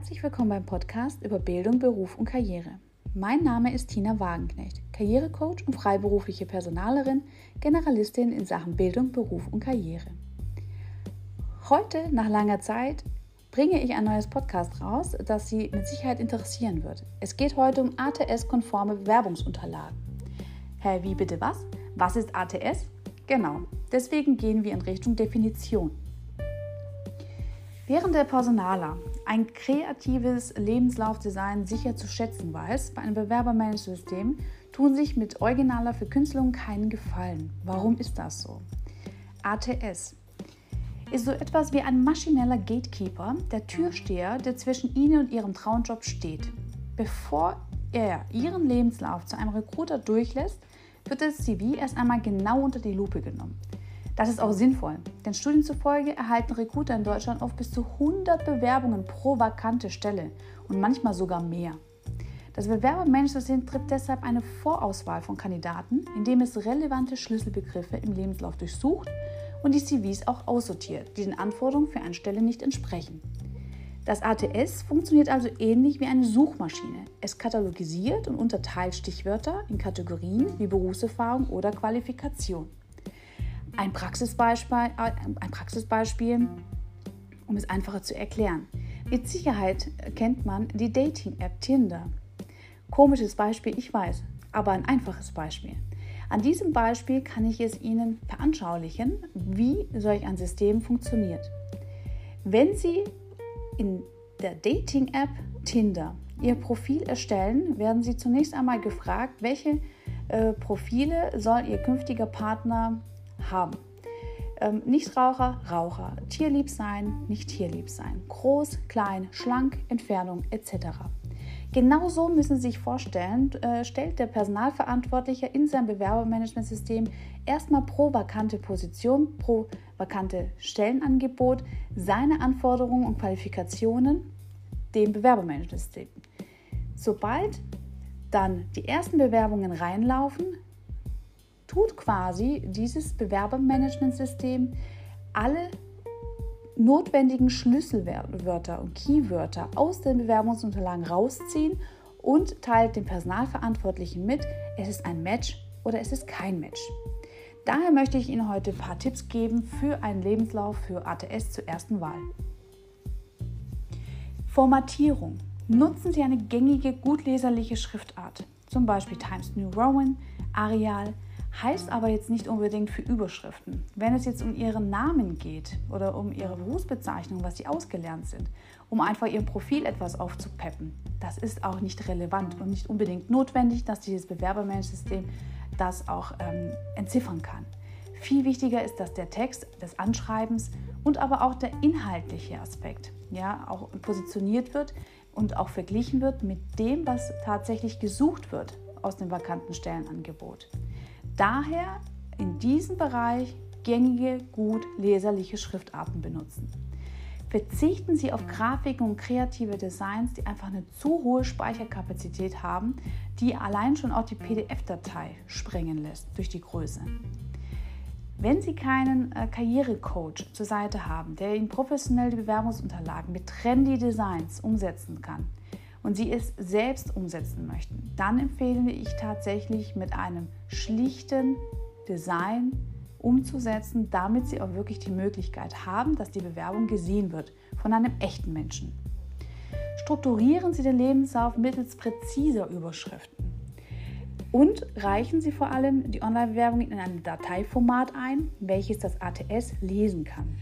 Herzlich willkommen beim Podcast über Bildung, Beruf und Karriere. Mein Name ist Tina Wagenknecht, Karrierecoach und freiberufliche Personalerin, Generalistin in Sachen Bildung, Beruf und Karriere. Heute, nach langer Zeit, bringe ich ein neues Podcast raus, das Sie mit Sicherheit interessieren wird. Es geht heute um ATS-konforme Bewerbungsunterlagen. Hä, wie bitte was? Was ist ATS? Genau, deswegen gehen wir in Richtung Definition. Während der Personaler ein kreatives Lebenslaufdesign sicher zu schätzen weiß, bei einem Bewerbermanagementsystem tun sich mit originaler Verkünstelung keinen Gefallen. Warum ist das so? ATS ist so etwas wie ein maschineller Gatekeeper, der Türsteher, der zwischen Ihnen und Ihrem Traumjob steht. Bevor er Ihren Lebenslauf zu einem Recruiter durchlässt, wird das CV erst einmal genau unter die Lupe genommen. Das ist auch sinnvoll, denn Studien zufolge erhalten Recruiter in Deutschland oft bis zu 100 Bewerbungen pro vakante Stelle und manchmal sogar mehr. Das Bewerbermanagementsystem tritt deshalb eine Vorauswahl von Kandidaten, indem es relevante Schlüsselbegriffe im Lebenslauf durchsucht und die CVs auch aussortiert, die den Anforderungen für eine Stelle nicht entsprechen. Das ATS funktioniert also ähnlich wie eine Suchmaschine. Es katalogisiert und unterteilt Stichwörter in Kategorien wie Berufserfahrung oder Qualifikation. Ein Praxisbeispiel, äh, ein Praxisbeispiel, um es einfacher zu erklären. Mit Sicherheit kennt man die Dating-App Tinder. Komisches Beispiel, ich weiß, aber ein einfaches Beispiel. An diesem Beispiel kann ich es Ihnen veranschaulichen, wie solch ein System funktioniert. Wenn Sie in der Dating-App Tinder Ihr Profil erstellen, werden Sie zunächst einmal gefragt, welche äh, Profile soll Ihr künftiger Partner haben. Ähm, Nichtraucher, Raucher, tierlieb sein, nicht tierlieb sein, groß, klein, schlank, Entfernung etc. Genauso müssen Sie sich vorstellen, äh, stellt der Personalverantwortliche in seinem Bewerbermanagementsystem erstmal pro vakante Position, pro vakante Stellenangebot seine Anforderungen und Qualifikationen dem Bewerbermanagementsystem. Sobald dann die ersten Bewerbungen reinlaufen, tut quasi dieses Bewerbermanagementsystem alle notwendigen Schlüsselwörter und Keywörter aus den Bewerbungsunterlagen rausziehen und teilt dem Personalverantwortlichen mit, es ist ein Match oder es ist kein Match. Daher möchte ich Ihnen heute ein paar Tipps geben für einen Lebenslauf für ATS zur ersten Wahl. Formatierung. Nutzen Sie eine gängige, gut leserliche Schriftart, zum Beispiel Times New Roman, Arial, heißt aber jetzt nicht unbedingt für Überschriften. Wenn es jetzt um Ihren Namen geht oder um Ihre Berufsbezeichnung, was Sie ausgelernt sind, um einfach Ihr Profil etwas aufzupeppen, das ist auch nicht relevant und nicht unbedingt notwendig, dass dieses Bewerbermanagementsystem das auch ähm, entziffern kann. Viel wichtiger ist, dass der Text des Anschreibens und aber auch der inhaltliche Aspekt ja, auch positioniert wird und auch verglichen wird mit dem, was tatsächlich gesucht wird aus dem vakanten Stellenangebot. Daher in diesem Bereich gängige, gut leserliche Schriftarten benutzen. Verzichten Sie auf Grafiken und kreative Designs, die einfach eine zu hohe Speicherkapazität haben, die allein schon auch die PDF-Datei sprengen lässt durch die Größe. Wenn Sie keinen äh, Karrierecoach zur Seite haben, der Ihnen professionell die Bewerbungsunterlagen mit trendy Designs umsetzen kann, und Sie es selbst umsetzen möchten, dann empfehle ich tatsächlich mit einem schlichten Design umzusetzen, damit Sie auch wirklich die Möglichkeit haben, dass die Bewerbung gesehen wird von einem echten Menschen. Strukturieren Sie den Lebenslauf mittels präziser Überschriften. Und reichen Sie vor allem die Online-Bewerbung in einem Dateiformat ein, welches das ATS lesen kann.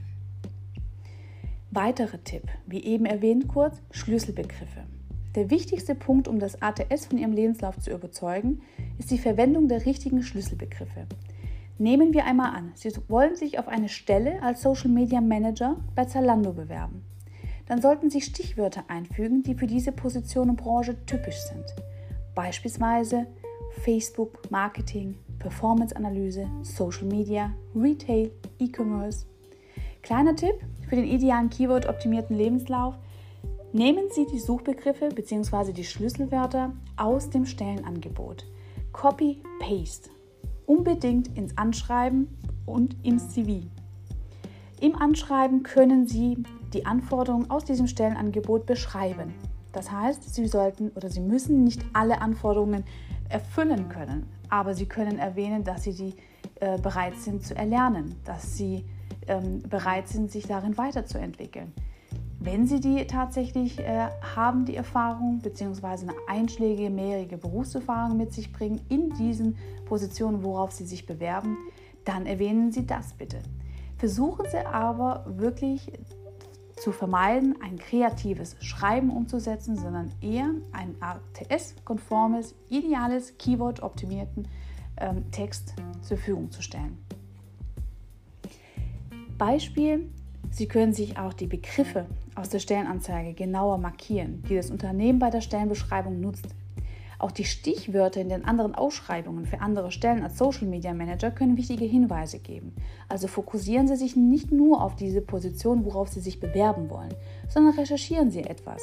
Weitere Tipp, wie eben erwähnt kurz, Schlüsselbegriffe. Der wichtigste Punkt, um das ATS von Ihrem Lebenslauf zu überzeugen, ist die Verwendung der richtigen Schlüsselbegriffe. Nehmen wir einmal an, Sie wollen sich auf eine Stelle als Social Media Manager bei Zalando bewerben. Dann sollten Sie Stichwörter einfügen, die für diese Position und Branche typisch sind. Beispielsweise Facebook, Marketing, Performance-Analyse, Social Media, Retail, E-Commerce. Kleiner Tipp für den idealen Keyword-optimierten Lebenslauf – Nehmen Sie die Suchbegriffe bzw. die Schlüsselwörter aus dem Stellenangebot. Copy-Paste. Unbedingt ins Anschreiben und ins CV. Im Anschreiben können Sie die Anforderungen aus diesem Stellenangebot beschreiben. Das heißt, Sie sollten oder Sie müssen nicht alle Anforderungen erfüllen können, aber Sie können erwähnen, dass Sie die äh, bereit sind zu erlernen, dass Sie ähm, bereit sind, sich darin weiterzuentwickeln. Wenn Sie die tatsächlich äh, haben, die Erfahrung bzw. eine einschlägige mehrjährige Berufserfahrung mit sich bringen in diesen Positionen, worauf Sie sich bewerben, dann erwähnen Sie das bitte. Versuchen Sie aber wirklich zu vermeiden, ein kreatives Schreiben umzusetzen, sondern eher ein ATS-konformes, ideales, Keyword-optimierten ähm, Text zur Verfügung zu stellen. Beispiel, Sie können sich auch die Begriffe aus der Stellenanzeige genauer markieren, die das Unternehmen bei der Stellenbeschreibung nutzt. Auch die Stichwörter in den anderen Ausschreibungen für andere Stellen als Social Media Manager können wichtige Hinweise geben. Also fokussieren Sie sich nicht nur auf diese Position, worauf Sie sich bewerben wollen, sondern recherchieren Sie etwas.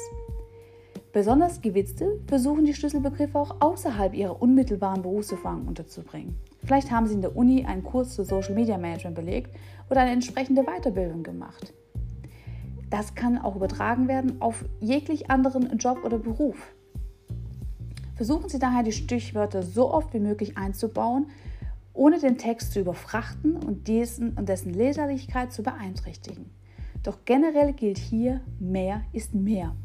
Besonders Gewitzte versuchen die Schlüsselbegriffe auch außerhalb ihrer unmittelbaren Berufserfahrung unterzubringen. Vielleicht haben Sie in der Uni einen Kurs zu Social Media Management belegt oder eine entsprechende Weiterbildung gemacht. Das kann auch übertragen werden auf jeglich anderen Job oder Beruf. Versuchen Sie daher die Stichwörter so oft wie möglich einzubauen, ohne den Text zu überfrachten und dessen, und dessen Leserlichkeit zu beeinträchtigen. Doch generell gilt hier, mehr ist mehr.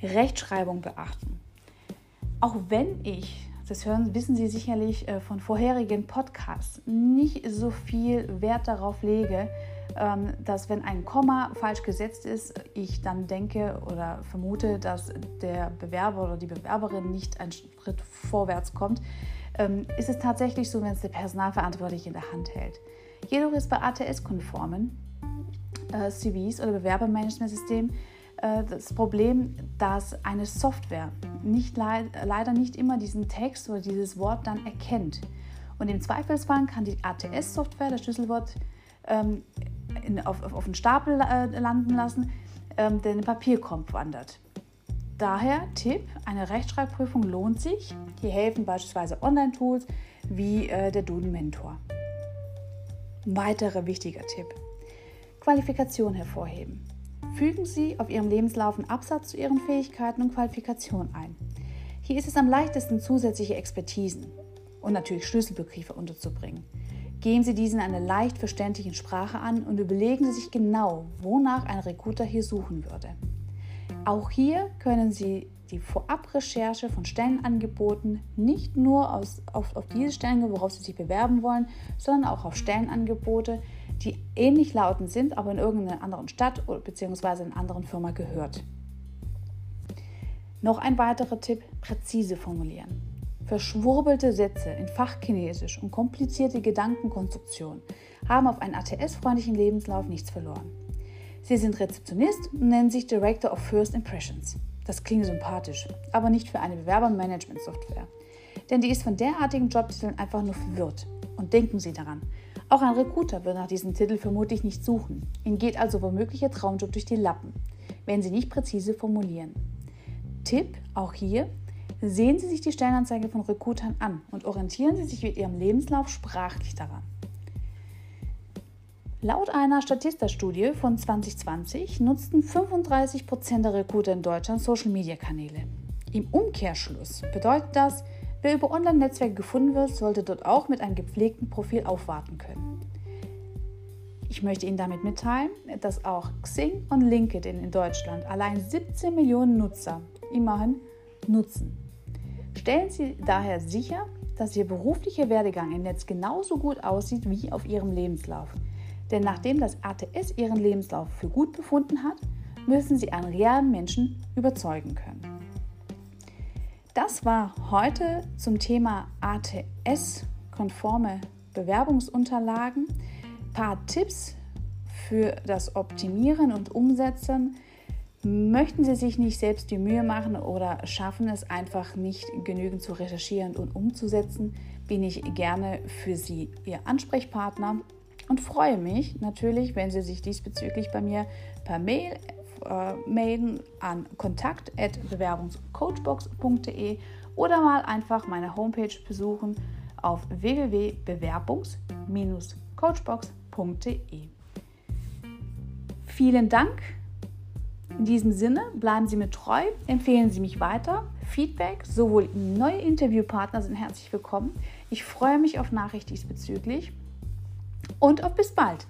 Rechtschreibung beachten. Auch wenn ich, das hören, wissen Sie sicherlich äh, von vorherigen Podcasts, nicht so viel Wert darauf lege, dass wenn ein Komma falsch gesetzt ist, ich dann denke oder vermute, dass der Bewerber oder die Bewerberin nicht einen Schritt vorwärts kommt, ähm, ist es tatsächlich so, wenn es der Personalverantwortliche in der Hand hält. Jedoch ist bei ATS-konformen äh, CVs oder Bewerbermanagementsystemen äh, das Problem, dass eine Software nicht, leider nicht immer diesen Text oder dieses Wort dann erkennt. Und im Zweifelsfall kann die ATS-Software das Schlüsselwort ähm, in, auf, auf einen Stapel äh, landen lassen, ähm, der in den Papierkorb wandert. Daher Tipp, eine Rechtschreibprüfung lohnt sich. Hier helfen beispielsweise Online-Tools wie äh, der Duden Mentor. Ein weiterer wichtiger Tipp. Qualifikation hervorheben. Fügen Sie auf Ihrem Lebenslauf einen Absatz zu Ihren Fähigkeiten und Qualifikationen ein. Hier ist es am leichtesten, zusätzliche Expertisen und natürlich Schlüsselbegriffe unterzubringen. Geben Sie diesen in einer leicht verständlichen Sprache an und überlegen Sie sich genau, wonach ein Recruiter hier suchen würde. Auch hier können Sie die Vorabrecherche von Stellenangeboten nicht nur aus, auf, auf diese Stellen, worauf Sie sich bewerben wollen, sondern auch auf Stellenangebote, die ähnlich lautend sind, aber in irgendeiner anderen Stadt bzw. in einer anderen Firma gehört. Noch ein weiterer Tipp, präzise formulieren. Verschwurbelte Sätze in Fachchinesisch und komplizierte Gedankenkonstruktionen haben auf einen ATS-freundlichen Lebenslauf nichts verloren. Sie sind Rezeptionist und nennen sich Director of First Impressions. Das klingt sympathisch, aber nicht für eine Bewerbermanagement-Software. Denn die ist von derartigen Jobtiteln einfach nur verwirrt. Und denken Sie daran, auch ein Recruiter wird nach diesem Titel vermutlich nicht suchen. Ihnen geht also womöglich Ihr Traumjob durch die Lappen, wenn Sie nicht präzise formulieren. Tipp, auch hier, Sehen Sie sich die Stellenanzeige von Recruitern an und orientieren Sie sich mit Ihrem Lebenslauf sprachlich daran. Laut einer Statista-Studie von 2020 nutzten 35% der Recruiter in Deutschland Social-Media-Kanäle. Im Umkehrschluss bedeutet das, wer über Online-Netzwerke gefunden wird, sollte dort auch mit einem gepflegten Profil aufwarten können. Ich möchte Ihnen damit mitteilen, dass auch Xing und LinkedIn in Deutschland allein 17 Millionen Nutzer immerhin nutzen. Stellen Sie daher sicher, dass Ihr beruflicher Werdegang im Netz genauso gut aussieht wie auf Ihrem Lebenslauf. Denn nachdem das ATS Ihren Lebenslauf für gut befunden hat, müssen Sie einen realen Menschen überzeugen können. Das war heute zum Thema ATS-konforme Bewerbungsunterlagen. Ein paar Tipps für das Optimieren und Umsetzen Möchten Sie sich nicht selbst die Mühe machen oder schaffen es einfach nicht genügend zu recherchieren und umzusetzen, bin ich gerne für Sie Ihr Ansprechpartner und freue mich natürlich, wenn Sie sich diesbezüglich bei mir per Mail äh, melden an kontakt@bewerbungscoachbox.de oder mal einfach meine Homepage besuchen auf www.bewerbungs-coachbox.de. Vielen Dank. In diesem Sinne, bleiben Sie mir treu, empfehlen Sie mich weiter. Feedback, sowohl neue Interviewpartner sind herzlich willkommen. Ich freue mich auf Nachricht diesbezüglich und auf bis bald.